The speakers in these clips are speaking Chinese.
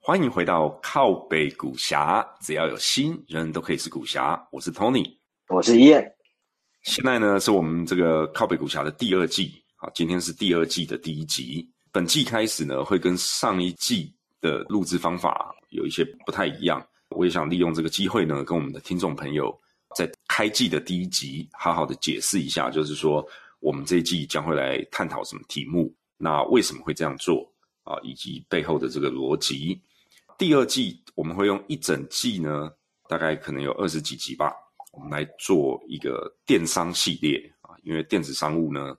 欢迎回到靠北古侠，只要有心，人人都可以是古侠。我是 Tony，我是伊恩。现在呢，是我们这个靠北古侠的第二季。好，今天是第二季的第一集。本季开始呢，会跟上一季的录制方法有一些不太一样。我也想利用这个机会呢，跟我们的听众朋友在开季的第一集，好好的解释一下，就是说我们这一季将会来探讨什么题目，那为什么会这样做啊，以及背后的这个逻辑。第二季我们会用一整季呢，大概可能有二十几集吧，我们来做一个电商系列啊，因为电子商务呢，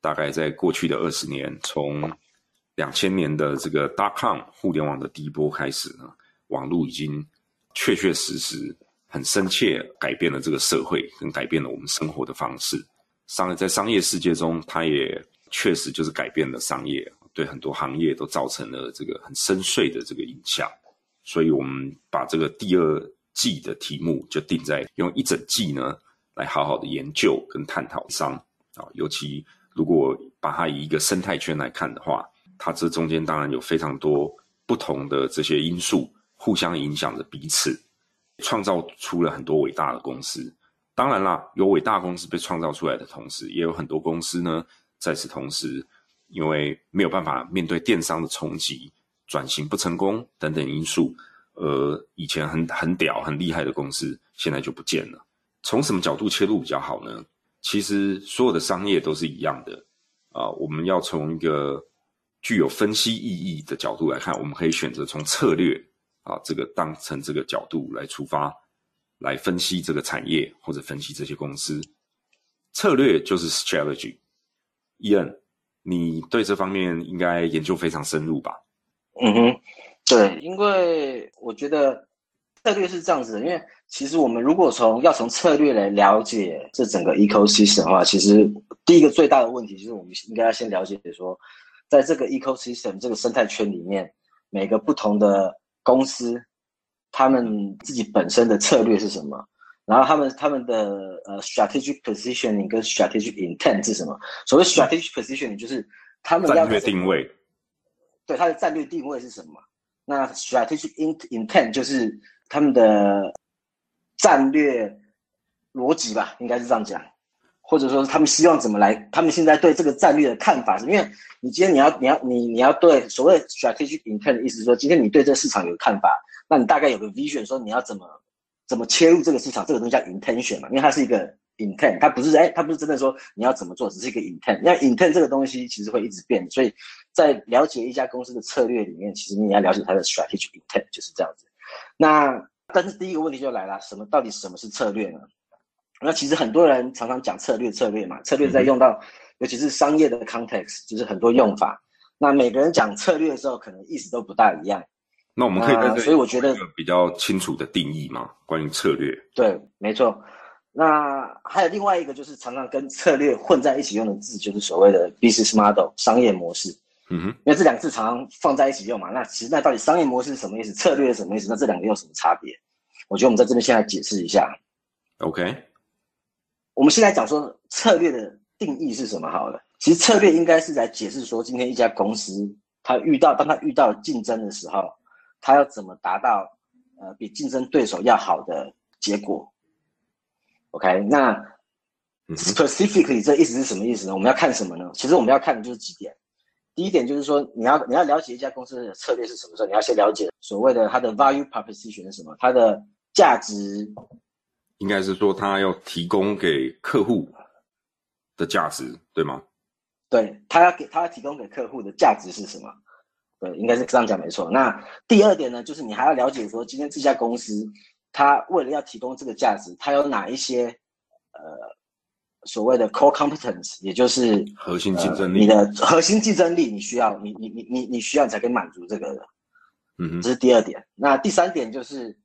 大概在过去的二十年，从两千年的这个 dot com 互联网的第一波开始呢，网络已经确确实实很深切改变了这个社会，跟改变了我们生活的方式。商在商业世界中，它也确实就是改变了商业，对很多行业都造成了这个很深邃的这个影响。所以，我们把这个第二季的题目就定在用一整季呢，来好好的研究跟探讨商啊。尤其如果把它以一个生态圈来看的话，它这中间当然有非常多不同的这些因素互相影响着彼此，创造出了很多伟大的公司。当然啦，有伟大公司被创造出来的同时，也有很多公司呢，在此同时，因为没有办法面对电商的冲击。转型不成功等等因素，呃，以前很很屌、很厉害的公司，现在就不见了。从什么角度切入比较好呢？其实所有的商业都是一样的啊。我们要从一个具有分析意义的角度来看，我们可以选择从策略啊这个当成这个角度来出发，来分析这个产业或者分析这些公司。策略就是 strategy。伊恩，你对这方面应该研究非常深入吧？嗯哼，对，因为我觉得策略是这样子的，因为其实我们如果从要从策略来了解这整个 ecosystem 的话，其实第一个最大的问题就是我们应该要先了解说，在这个 ecosystem 这个生态圈里面，每个不同的公司，他们自己本身的策略是什么，然后他们他们的呃 strategic positioning 跟 strategic intent 是什么？所谓 strategic positioning 就是他们战略定位。对它的战略定位是什么？那 strategic intent 就是他们的战略逻辑吧，应该是这样讲，或者说他们希望怎么来？他们现在对这个战略的看法是？因为你今天你要你要你你要对所谓 strategic intent 的意思说，今天你对这个市场有看法，那你大概有个 vision，说你要怎么怎么切入这个市场，这个东西叫 intention 嘛，因为它是一个。intent，它不是哎，它不是真的说你要怎么做，只是一个 intent。因为 intent 这个东西其实会一直变，所以在了解一家公司的策略里面，其实你要了解它的 strategic intent 就是这样子。那但是第一个问题就来了，什么到底什么是策略呢？那其实很多人常常讲策略，策略嘛，策略在用到尤其是商业的 context，就是很多用法。那每个人讲策略的时候，可能意思都不大一样。那我们可以在所以我觉得比较清楚的定义嘛，关于策略。对，没错。那还有另外一个，就是常常跟策略混在一起用的字，就是所谓的 business model 商业模式。嗯哼，因为这两个字常常放在一起用嘛。那其实那到底商业模式是什么意思？策略是什么意思？那这两个有什么差别？我觉得我们在这边先来解释一下。OK，我们先来讲说策略的定义是什么好了。其实策略应该是来解释说，今天一家公司它遇到当它遇到竞争的时候，它要怎么达到呃比竞争对手要好的结果。OK，那 specifically 这意思是什么意思呢？我们要看什么呢？其实我们要看的就是几点。第一点就是说，你要你要了解一家公司的策略是什么时候，你要先了解所谓的它的 value proposition 是什么，它的价值。应该是说，它要提供给客户的价值，对吗？对，它要给它要提供给客户的价值是什么？对，应该是这样讲没错。那第二点呢，就是你还要了解说，今天这家公司。他为了要提供这个价值，他有哪一些呃所谓的 core competence，也就是核心竞争力。你的核心竞争力，你需要你你你你你需要才可以满足这个的。嗯，这是第二点。那第三点就是，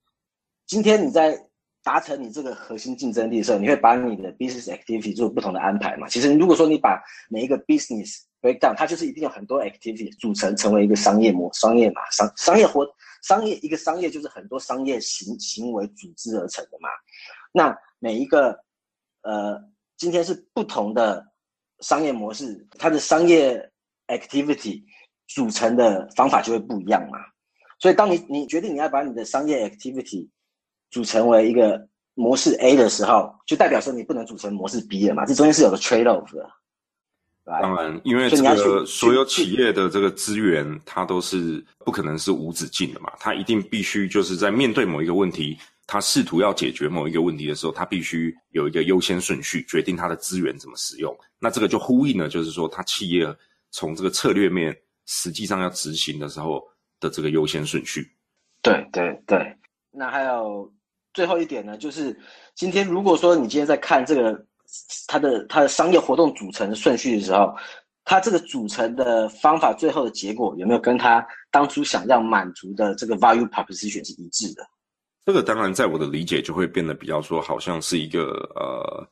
今天你在达成你这个核心竞争力的时候，你会把你的 business activity 做不同的安排嘛？其实如果说你把每一个 business breakdown，它就是一定有很多 activity 组成成为一个商业模商业嘛商商业活商业一个商业就是很多商业行行为组织而成的嘛。那每一个呃今天是不同的商业模式，它的商业 activity 组成的方法就会不一样嘛。所以当你你决定你要把你的商业 activity 组成为一个模式 A 的时候，就代表说你不能组成模式 B 了嘛？这中间是有个 trade off 的。当然，因为这个所有企业的这个资源，它都是不可能是无止境的嘛。它一定必须就是在面对某一个问题，它试图要解决某一个问题的时候，它必须有一个优先顺序，决定它的资源怎么使用。那这个就呼应了，就是说它企业从这个策略面实际上要执行的时候的这个优先顺序。对对对，那还有。最后一点呢，就是今天如果说你今天在看这个它的它的商业活动组成顺序的时候，它这个组成的方法最后的结果有没有跟他当初想要满足的这个 value proposition 是一致的？这个当然在我的理解就会变得比较说，好像是一个呃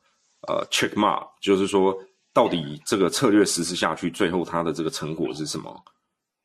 呃 check mark，就是说到底这个策略实施下去，最后它的这个成果是什么？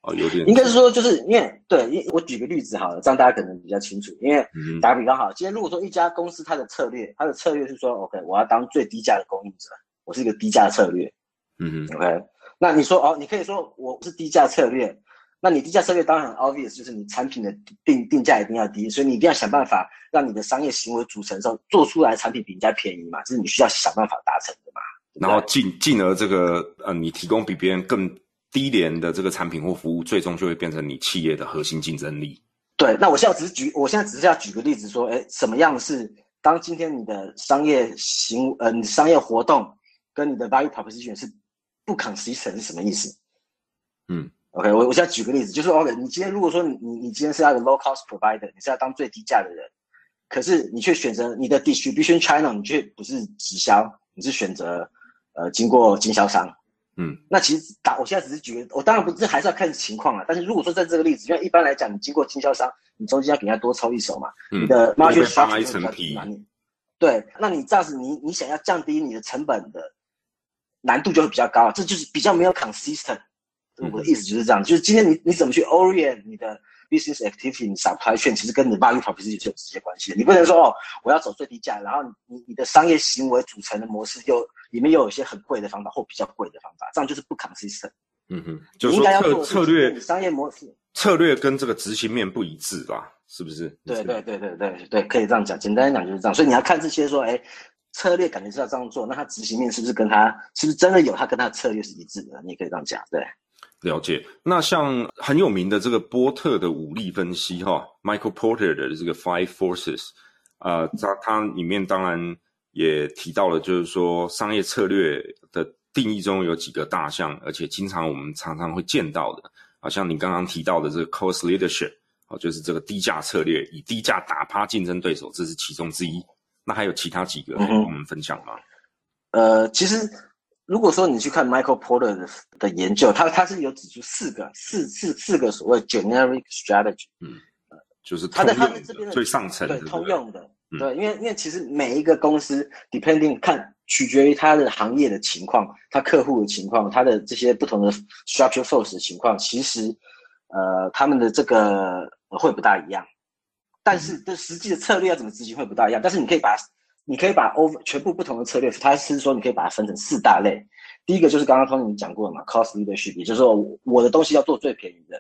哦，有点应该是说，就是因为对，因我举个例子好了，这样大家可能比较清楚。因为打比方好，今天如果说一家公司它的策略，它的策略是说，OK，我要当最低价的供应者，我是一个低价策略。嗯哼，OK，那你说哦，你可以说我是低价策略，那你低价策略当然很 obvious，就是你产品的定定价一定要低，所以你一定要想办法让你的商业行为组成之后做出来产品比人家便宜嘛，这是你需要想办法达成的嘛。然后进进而这个呃，你提供比别人更。低廉的这个产品或服务，最终就会变成你企业的核心竞争力。对，那我现在只是举，我现在只是要举个例子说，哎，什么样是当今天你的商业行，呃，你商业活动跟你的 value proposition 是不 consistent 是什么意思？嗯，OK，我我现在举个例子，就是 OK，你今天如果说你你你今天是要个 low cost provider，你是要当最低价的人，可是你却选择你的 distribution channel，你却不是直销，你是选择呃经过经销商。嗯，那其实打我现在只是举个，我当然不是还是要看情况啊。但是如果说在这个例子，因为一般来讲，你经过经销商，你中间要给人家多抽一手嘛，你的 margin 刷一层皮。对，那你这样子，你你想要降低你的成本的难度就会比较高，这就是比较没有 consistent。我的意思就是这样，就是今天你你怎么去 orient 你的 business activity，你少拍券，其实跟你的 value proposition 就有直接关系。你不能说哦，我要走最低价，然后你你的商业行为组成的模式又。里面又有一些很贵的方法或比较贵的方法，这样就是不 consistent。嗯哼，就是说策策略商业模式策略跟这个执行面不一致吧？是不是？对对对对对对，可以这样讲。简单讲就是这样。所以你要看这些说，哎，策略感觉是要这样做，那他执行面是不是跟他是不是真的有他跟他的策略是一致的？你也可以这样讲。对，了解。那像很有名的这个波特的武力分析哈，Michael Porter 的这个 Five Forces，啊，它它里面当然。也提到了，就是说商业策略的定义中有几个大项，而且经常我们常常会见到的，啊，像你刚刚提到的这个 cost leadership，哦，就是这个低价策略，以低价打趴竞争对手，这是其中之一。那还有其他几个跟我们分享吗？呃，其实如果说你去看 Michael Porter 的的研究，他他是有指出四个四四四个所谓 generic strategy，嗯，就是他在他们这边的最上层对通用的。对，因为因为其实每一个公司 depending 看取决于它的行业的情况，它客户的情况，它的这些不同的 structure force 的情况，其实呃他们的这个会不大一样。但是这实际的策略要怎么执行会不大一样。但是你可以把你可以把 over 全部不同的策略，它是说你可以把它分成四大类。第一个就是刚刚 Tony 讲过的嘛，cost leadership，也就是说我的东西要做最便宜的。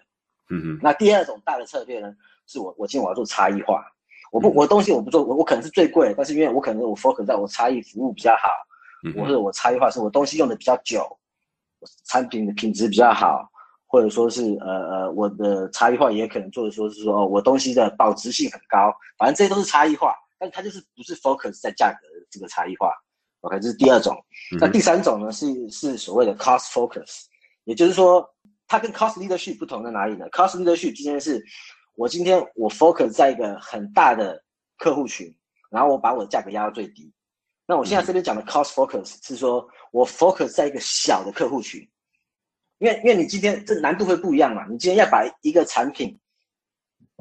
嗯哼。那第二种大的策略呢，是我我今天我要做差异化。我不，我的东西我不做，我我可能是最贵，但是因为我可能我 focus 在我差异服务比较好，或者我差异化是我东西用的比较久，产品的品质比较好，或者说是呃呃我的差异化也可能做的说是说哦我东西的保值性很高，反正这些都是差异化，但它就是不是 focus 在价格这个差异化，OK 这是第二种，那第三种呢是是所谓的 cost focus，也就是说它跟 cost leadership 不同在哪里呢？cost leadership 今天是。我今天我 focus 在一个很大的客户群，然后我把我的价格压到最低。那我现在这边讲的 cost focus 是说我 focus 在一个小的客户群，因为因为你今天这难度会不一样嘛。你今天要把一个产品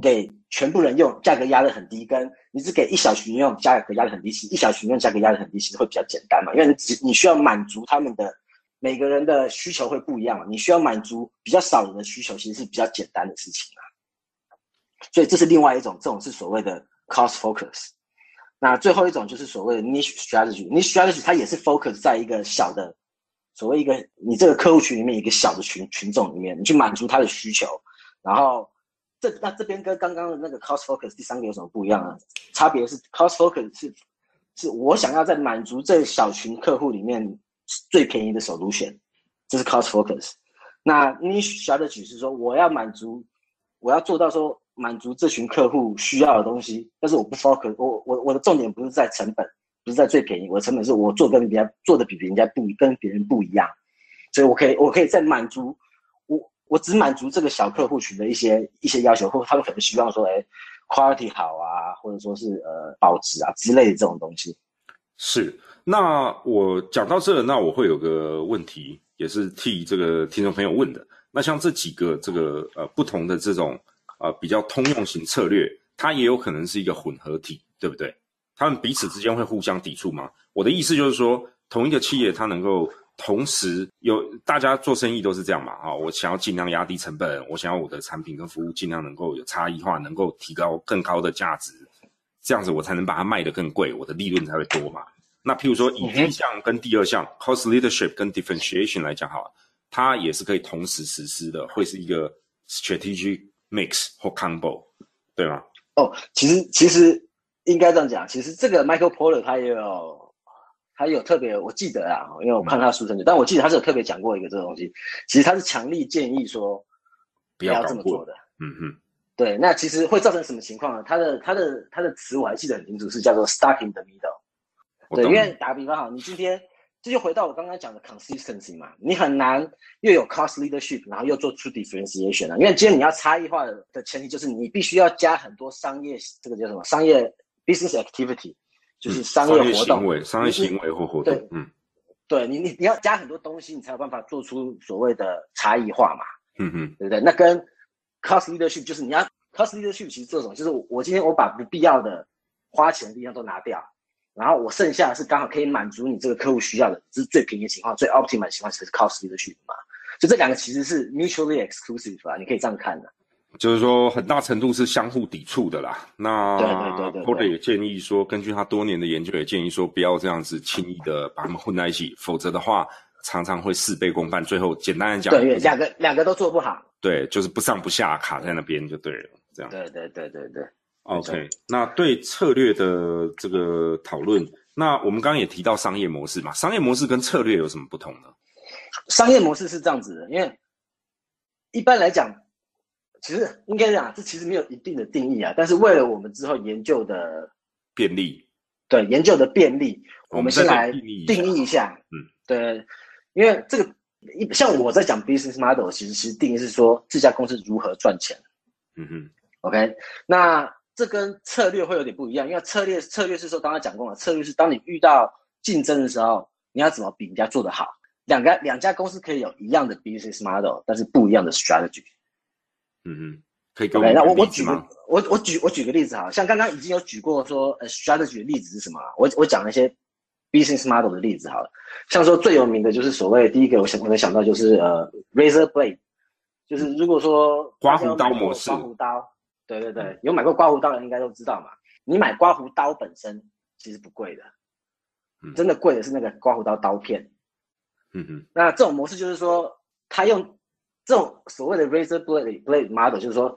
给全部人用，价格压得很低，跟你只给一小群用，价格压得很低，其实一小群用价格压得很低，其实会比较简单嘛，因为你只你需要满足他们的每个人的需求会不一样嘛，你需要满足比较少人的需求，其实是比较简单的事情啊。所以这是另外一种，这种是所谓的 cost focus。那最后一种就是所谓的 niche strategy，niche strategy 它也是 focus 在一个小的，所谓一个你这个客户群里面一个小的群群众里面，你去满足他的需求。然后这那这边跟刚刚的那个 cost focus 第三个有什么不一样啊？差别是 cost focus 是是我想要在满足这小群客户里面最便宜的首都选，这是 cost focus。那 niche strategy 是说我要满足，我要做到说。满足这群客户需要的东西，但是我不 focus，我我我的重点不是在成本，不是在最便宜，我的成本是我做跟别人做的比别人家不跟别人不一样，所以我可以我可以在满足我只满足这个小客户群的一些一些要求，或他们可能希望说，哎，quality 好啊，或者说是呃保值啊之类的这种东西。是，那我讲到这，那我会有个问题，也是替这个听众朋友问的。那像这几个这个呃不同的这种。啊，比较通用型策略，它也有可能是一个混合体，对不对？他们彼此之间会互相抵触吗？我的意思就是说，同一个企业它能够同时有大家做生意都是这样嘛？啊，我想要尽量压低成本，我想要我的产品跟服务尽量能够有差异化，能够提高更高的价值，这样子我才能把它卖得更贵，我的利润才会多嘛。那譬如说，以第一项跟第二项 cost leadership 跟 differentiation 来讲，好，它也是可以同时实施的，会是一个 strategic。mix 或 combo，对吗？哦，其实其实应该这样讲，其实这个 Michael Porter 他也有，他有特别，我记得啊，因为我看他书生但我记得他是有特别讲过一个这个东西，其实他是强力建议说不要这么做的。嗯哼，对，那其实会造成什么情况呢？他的他的他的词我还记得很清楚，是叫做 stuck in the middle。对，因为打个比方哈，你今天。这就回到我刚刚讲的 consistency 嘛，你很难又有 cost leadership，然后又做出 differentiation 啊。因为今天你要差异化的的前提就是你必须要加很多商业，这个叫什么？商业 business activity，就是商业活动、商业行为或活动。对，嗯，对你你你要加很多东西，你才有办法做出所谓的差异化嘛。嗯哼，对不对？那跟 cost leadership 就是你要 cost leadership，其实这种就是我今天我把不必要的花钱的地方都拿掉。然后我剩下是刚好可以满足你这个客户需要的，这是最便宜的情况，最 optimal 的情况才是 cost leadership 嘛。就这两个其实是 mutually exclusive 啊，你可以这样看的。就是说，很大程度是相互抵触的啦。那对对对 Porter 也建议说，根据他多年的研究，也建议说，不要这样子轻易的把他们混在一起，否则的话，常常会事倍功半。最后，简单的讲，对，两个两个都做不好。对，就是不上不下，卡在那边就对了。这样。对对对对对。OK，那对策略的这个讨论，那我们刚刚也提到商业模式嘛，商业模式跟策略有什么不同呢？商业模式是这样子的，因为一般来讲，其实应该讲这其实没有一定的定义啊，但是为了我们之后研究的便利，对研究的便利，我们先来定义一下，嗯，对，因为这个一像我在讲 business model，其实其实定义是说这家公司如何赚钱，嗯哼，OK，那。这跟策略会有点不一样，因为策略策略是说刚刚讲过了，策略是当你遇到竞争的时候，你要怎么比人家做得好。两个两家公司可以有一样的 business model，但是不一样的 strategy。嗯嗯，可以给我那我我举个我我举我举个例子哈，像刚刚已经有举过说呃 strategy 的例子是什么？我我讲一些 business model 的例子好了，像说最有名的就是所谓第一个我想我能想到就是呃 razor blade，就是如果说刮胡刀模式，刮胡刀。对对对，有买过刮胡刀的人应该都知道嘛。你买刮胡刀本身其实不贵的，真的贵的是那个刮胡刀刀片。嗯哼。那这种模式就是说，他用这种所谓的 razor blade blade model，就是说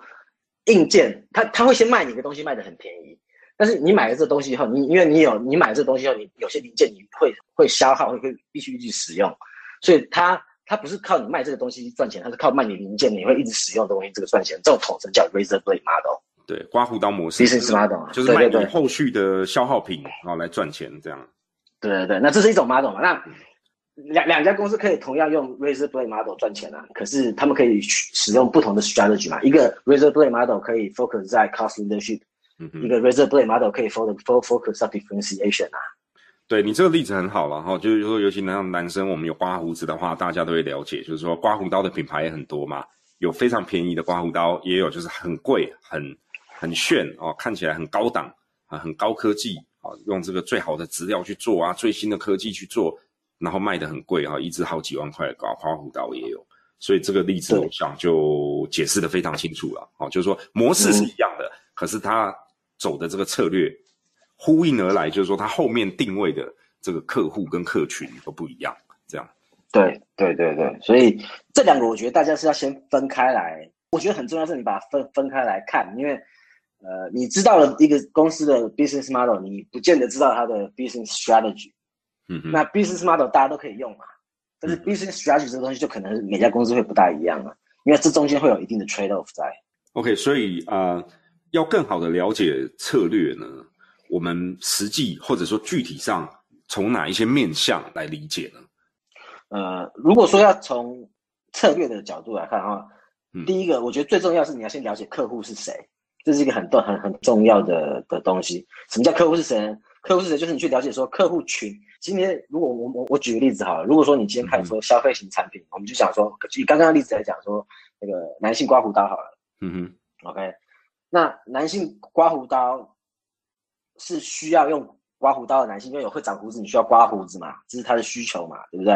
硬件，它它会先卖你一个东西卖的很便宜，但是你买了这东西以后，你因为你有你买了这东西后，你有些零件你会会消耗，会会必须去使用，所以它。它不是靠你卖这个东西赚钱，它是靠卖你零件，你会一直使用的东西这个赚钱。这种统称叫 razor blade model，对，刮胡刀模式，business model，就是卖你后续的消耗品，然后来赚钱这样。对对对，那这是一种 model 嘛？那两两家公司可以同样用 razor blade model 赚钱啊，可是他们可以使用不同的 strategy 嘛？一个 razor blade model 可以 focus 在 cost leadership，一个 razor blade model 可以 focus focus on differentiation 啊。对你这个例子很好了哈，就是说，尤其男男生，我们有刮胡子的话，大家都会了解，就是说，刮胡刀的品牌也很多嘛，有非常便宜的刮胡刀，也有就是很贵、很很炫哦，看起来很高档啊，很高科技啊，用这个最好的资料去做啊，最新的科技去做，然后卖的很贵哈，一支好几万块的刮花胡刀也有。所以这个例子我想就解释的非常清楚了，哦，就是说模式是一样的，可是他走的这个策略呼应而来，就是说他后面定位的这个客户跟客群都不一样，这样。对对对对，所以这两个我觉得大家是要先分开来，我觉得很重要是你把它分分开来看，因为呃，你知道了一个公司的 business model，你不见得知道它的 business strategy。嗯那 business model 大家都可以用嘛。但是 business strategy 这个东西就可能每家公司会不大一样了，因为这中间会有一定的 trade off 在。OK，所以啊，要更好的了解策略呢，我们实际或者说具体上从哪一些面向来理解呢？呃，如果说要从策略的角度来看哈，第一个我觉得最重要是你要先了解客户是谁，这是一个很重很很重要的的东西。什么叫客户是谁呢？客户是谁？就是你去了解说客户群。今天如果我我我举个例子好了，如果说你今天看说消费型产品，我们就想说以刚刚的例子来讲说那个男性刮胡刀好了，嗯哼，OK，那男性刮胡刀是需要用刮胡刀的男性，因为有会长胡子，你需要刮胡子嘛，这是他的需求嘛，对不对？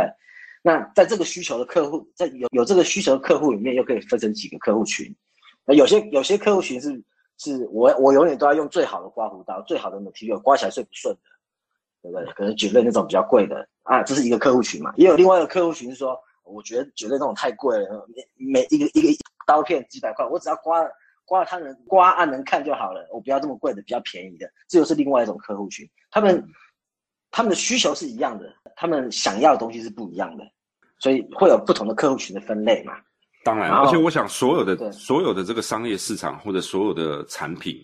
那在这个需求的客户，在有有这个需求的客户里面，又可以分成几个客户群？那有些有些客户群是是我我永远都要用最好的刮胡刀，最好的 material，刮起来最不顺的。对不对？可能举类那种比较贵的啊，这是一个客户群嘛。也有另外一个客户群是说，我觉得举类那种太贵了，每一个一个刀片几百块，我只要刮刮了它能刮按能看就好了，我不要这么贵的，比较便宜的。这又是另外一种客户群，他们他们的需求是一样的，他们想要的东西是不一样的，所以会有不同的客户群的分类嘛。当然，而且我想所有的所有的这个商业市场或者所有的产品。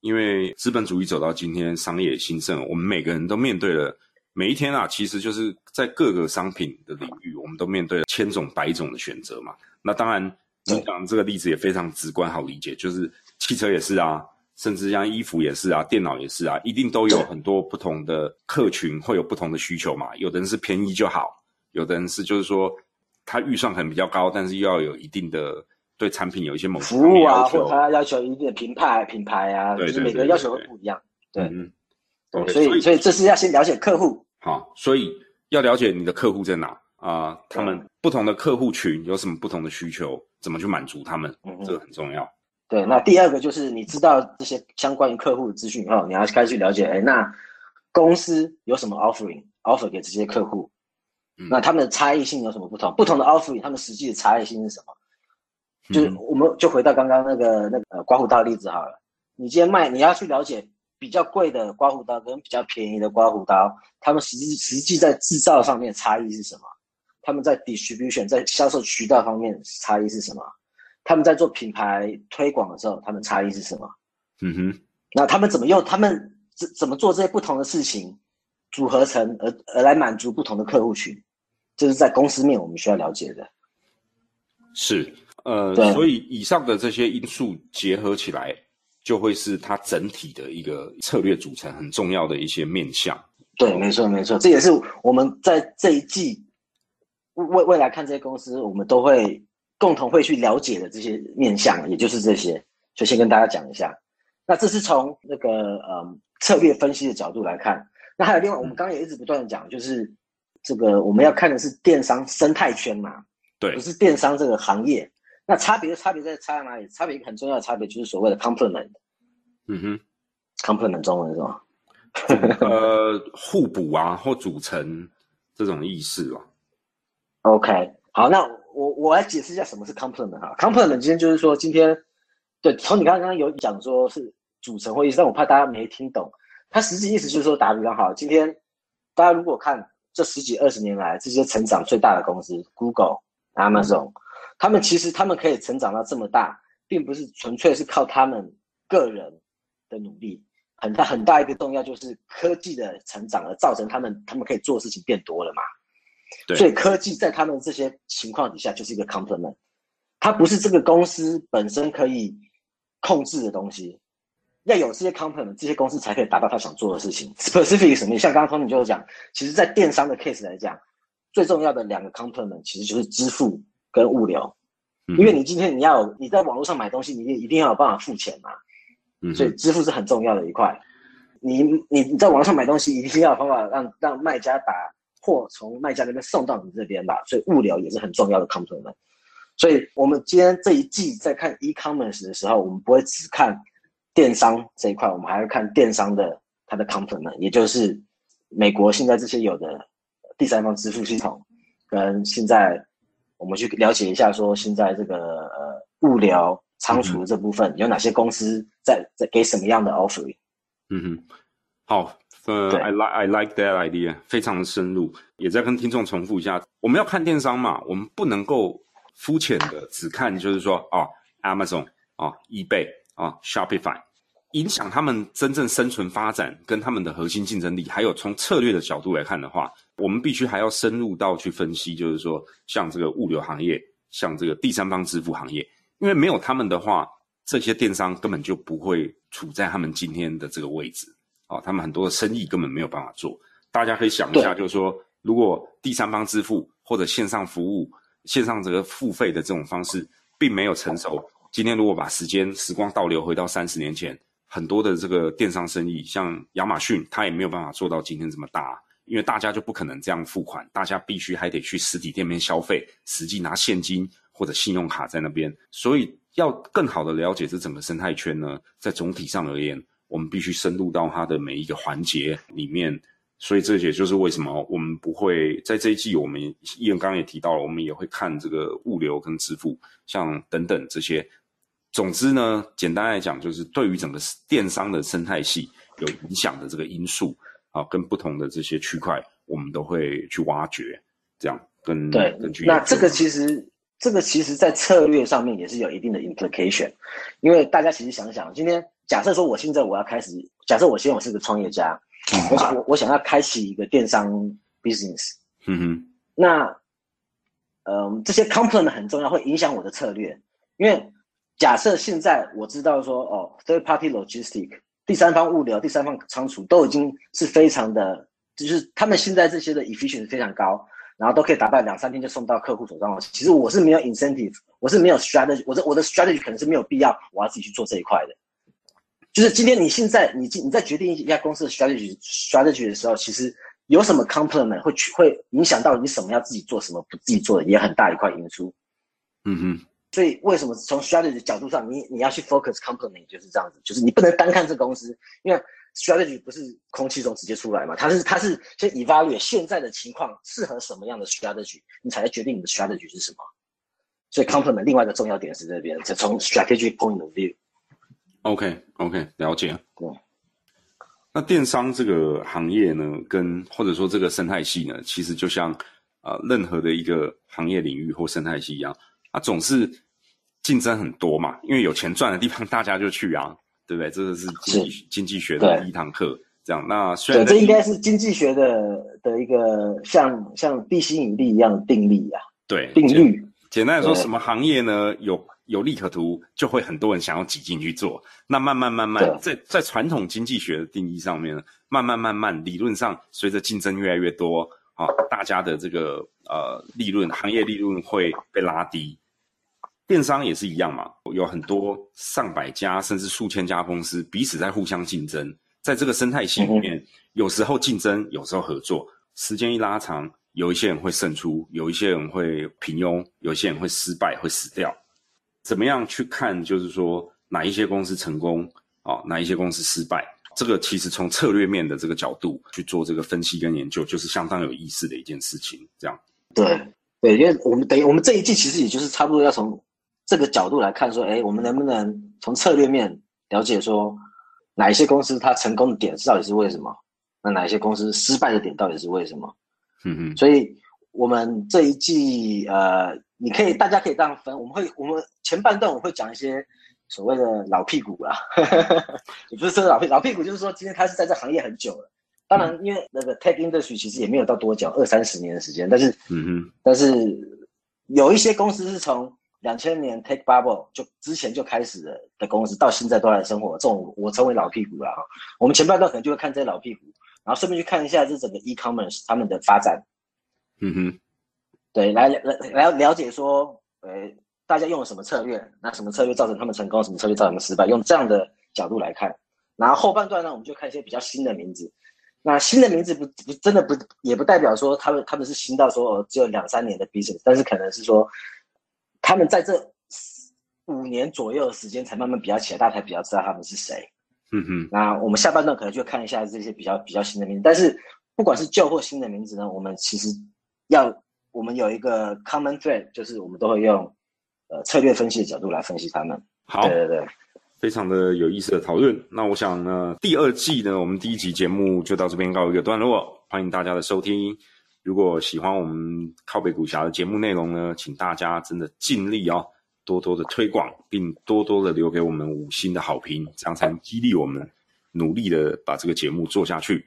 因为资本主义走到今天，商业兴盛，我们每个人都面对了每一天啊，其实就是在各个商品的领域，我们都面对了千种百种的选择嘛。那当然，你讲这个例子也非常直观好理解，就是汽车也是啊，甚至像衣服也是啊，电脑也是啊，一定都有很多不同的客群会有不同的需求嘛。有的人是便宜就好，有的人是就是说他预算可能比较高，但是又要有一定的。对产品有一些某服务啊，或者他要求一定的品牌品牌啊，就是每个人要求会不一样。对，对，所以所以这是要先了解客户。好，所以要了解你的客户在哪啊？他们不同的客户群有什么不同的需求，怎么去满足他们？这个很重要。对，那第二个就是你知道这些相关于客户的资讯以后，你要开始去了解，哎，那公司有什么 offering offer 给这些客户？那他们的差异性有什么不同？不同的 offering，他们实际的差异性是什么？就是我们就回到刚刚那个那个刮胡刀的例子好了。你今天卖，你要去了解比较贵的刮胡刀跟比较便宜的刮胡刀，他们实际实际在制造上面差异是什么？他们在 distribution 在销售渠道方面差异是什么？他们在做品牌推广的时候，他们差异是什么？嗯哼。那他们怎么用？他们怎怎么做这些不同的事情，组合成而而来满足不同的客户群？这是在公司面我们需要了解的。是。呃，所以以上的这些因素结合起来，就会是它整体的一个策略组成很重要的一些面向。对，没错，没错，这也是我们在这一季未未来看这些公司，我们都会共同会去了解的这些面向，也就是这些。就先跟大家讲一下。那这是从那个呃策略分析的角度来看。那还有另外，我们刚刚也一直不断的讲，就是这个我们要看的是电商生态圈嘛，对，不是电商这个行业。那差别的差别在差在哪里？差别一个很重要的差别就是所谓的 complement。嗯哼，complement 中文是吗？呃，互补啊，或组成这种意思吧。OK，好，那我我来解释一下什么是 complement 哈。complement 今天就是说，今天对，从你刚刚有讲说是组成或意思，但我怕大家没听懂。它实际意思就是说，打比方好，今天大家如果看这十几二十年来这些成长最大的公司，Google、Amazon。他们其实他们可以成长到这么大，并不是纯粹是靠他们个人的努力，很大很大一个重要就是科技的成长而造成他们他们可以做的事情变多了嘛。对，所以科技在他们这些情况底下就是一个 complement，它不是这个公司本身可以控制的东西，要有这些 complement，这些公司才可以达到他想做的事情。Specific 什么？像刚刚 Tony 就是讲，其实在电商的 case 来讲，最重要的两个 complement 其实就是支付。跟物流，因为你今天你要你在网络上买东西，你一定要有办法付钱嘛。嗯，所以支付是很重要的一块。你你你在网上买东西，一定要有方法让让卖家把货从卖家那边送到你这边吧，所以物流也是很重要的 component。所以我们今天这一季在看 e-commerce 的时候，我们不会只看电商这一块，我们还要看电商的它的 component，也就是美国现在这些有的第三方支付系统，跟现在我们去了解一下，说现在这个呃物流仓储这部分有哪些公司在在给什么样的 offering。嗯哼，好，呃，I like I like that idea，非常的深入，也在跟听众重复一下，我们要看电商嘛，我们不能够肤浅的只看，就是说，哦，Amazon 啊，eBay 啊，Shopify，影响他们真正生存发展跟他们的核心竞争力，还有从策略的角度来看的话，我们必须还要深入到去分析，就是说，像这个物流行业，像这个第三方支付行业，因为没有他们的话。这些电商根本就不会处在他们今天的这个位置，啊，他们很多的生意根本没有办法做。大家可以想一下，就是说，如果第三方支付或者线上服务、线上这个付费的这种方式并没有成熟，今天如果把时间时光倒流回到三十年前，很多的这个电商生意，像亚马逊，它也没有办法做到今天这么大，因为大家就不可能这样付款，大家必须还得去实体店面消费，实际拿现金或者信用卡在那边，所以。要更好的了解这整个生态圈呢，在总体上而言，我们必须深入到它的每一个环节里面。所以这也就是为什么我们不会在这一季，我们伊恩刚刚也提到了，我们也会看这个物流跟支付，像等等这些。总之呢，简单来讲，就是对于整个电商的生态系有影响的这个因素啊，跟不同的这些区块，我们都会去挖掘。这样跟对，那这个其实。这个其实，在策略上面也是有一定的 implication，因为大家其实想想，今天假设说我现在我要开始，假设我现在我是个创业家，我我我想要开启一个电商 business，嗯哼，那，嗯，这些 component 很重要，会影响我的策略，因为假设现在我知道说，哦，third party logistic，第三方物流、第三方仓储都已经是非常的，就是他们现在这些的 efficiency 非常高。然后都可以达到两三天就送到客户手上。其实我是没有 incentive，我是没有 strategy，我的我的 strategy 可能是没有必要我要自己去做这一块的。就是今天你现在你你在决定一家公司的 strategy strategy 的时候，其实有什么 complement 会去会影响到你什么要自己做什么不自己做的，也很大一块因素。嗯哼。所以为什么从 strategy 的角度上，你你要去 focus complement 就是这样子，就是你不能单看这公司，因为。strategy 不是空气中直接出来嘛？它是它是先 evaluate 现在的情况适合什么样的 strategy，你才来决定你的 strategy 是什么。所以 complement 另外一个重要点是这边，就从 strategic point of view。OK OK，了解。对。那电商这个行业呢，跟或者说这个生态系呢，其实就像啊任何的一个行业领域或生态系一样，它总是竞争很多嘛，因为有钱赚的地方大家就去啊。对不对？这个是经济经济学的第一堂课，这样。那虽然这应该是经济学的的一个像像地心引力一样的定律啊。对，定律。简单来说，什么行业呢？有有利可图，就会很多人想要挤进去做。那慢慢慢慢，在在传统经济学的定义上面，慢慢慢慢，理论上随着竞争越来越多，啊，大家的这个呃利润，行业利润会被拉低。电商也是一样嘛，有很多上百家甚至数千家公司彼此在互相竞争，在这个生态系里面，有时候竞争，有时候合作。时间一拉长，有一些人会胜出，有一些人会平庸，有一些人会失败，会死掉。怎么样去看？就是说哪一些公司成功啊，哪一些公司失败？这个其实从策略面的这个角度去做这个分析跟研究，就是相当有意思的一件事情。这样，对对，因为我们等于我们这一季其实也就是差不多要从。这个角度来看，说，哎，我们能不能从策略面了解说，哪一些公司它成功的点到底是为什么？那哪一些公司失败的点到底是为什么？嗯嗯。所以，我们这一季，呃，你可以，大家可以这样分，我们会，我们前半段我会讲一些所谓的老屁股啦，也不是说老屁老屁股，就是说今天他是在这行业很久了。当然，因为那个 tech industry 其实也没有到多久，二三十年的时间，但是，嗯哼，但是有一些公司是从。两千年 Take Bubble 就之前就开始的的公司，到现在都在生活。这种我称为老屁股了哈。我们前半段可能就会看这些老屁股，然后顺便去看一下这整个 e-commerce 他们的发展。嗯哼，对，来来来了解说，呃，大家用了什么策略？那什么策略造成他们成功？什么策略造成他们失败？用这样的角度来看。然后后半段呢，我们就看一些比较新的名字。那新的名字不不真的不也不代表说他们他们是新到说只有两三年的 business，但是可能是说他们在这五年左右的时间才慢慢比较起来，大家才比较知道他们是谁。嗯哼，那我们下半段可能就看一下这些比较比较新的名字，但是不管是旧或新的名字呢，我们其实要我们有一个 common thread，就是我们都会用呃策略分析的角度来分析他们。好，对对对。非常的有意思的讨论。那我想呢，第二季呢，我们第一集节目就到这边告一个段落。欢迎大家的收听。如果喜欢我们靠北股侠的节目内容呢，请大家真的尽力哦，多多的推广，并多多的留给我们五星的好评，这样才能激励我们努力的把这个节目做下去。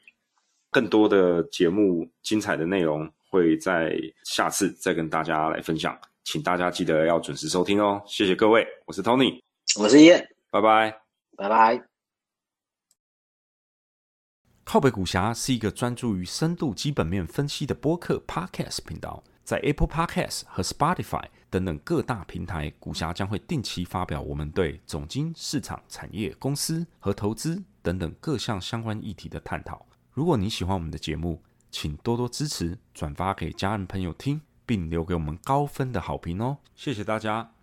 更多的节目精彩的内容会在下次再跟大家来分享，请大家记得要准时收听哦。谢谢各位，我是 Tony，我是叶。拜拜，拜拜。靠北股侠是一个专注于深度基本面分析的播客 Podcast 频道，在 Apple Podcast 和 Spotify 等等各大平台，股侠将会定期发表我们对总经、市场、产业、公司和投资等等各项相关议题的探讨。如果你喜欢我们的节目，请多多支持，转发给家人朋友听，并留给我们高分的好评哦！谢谢大家。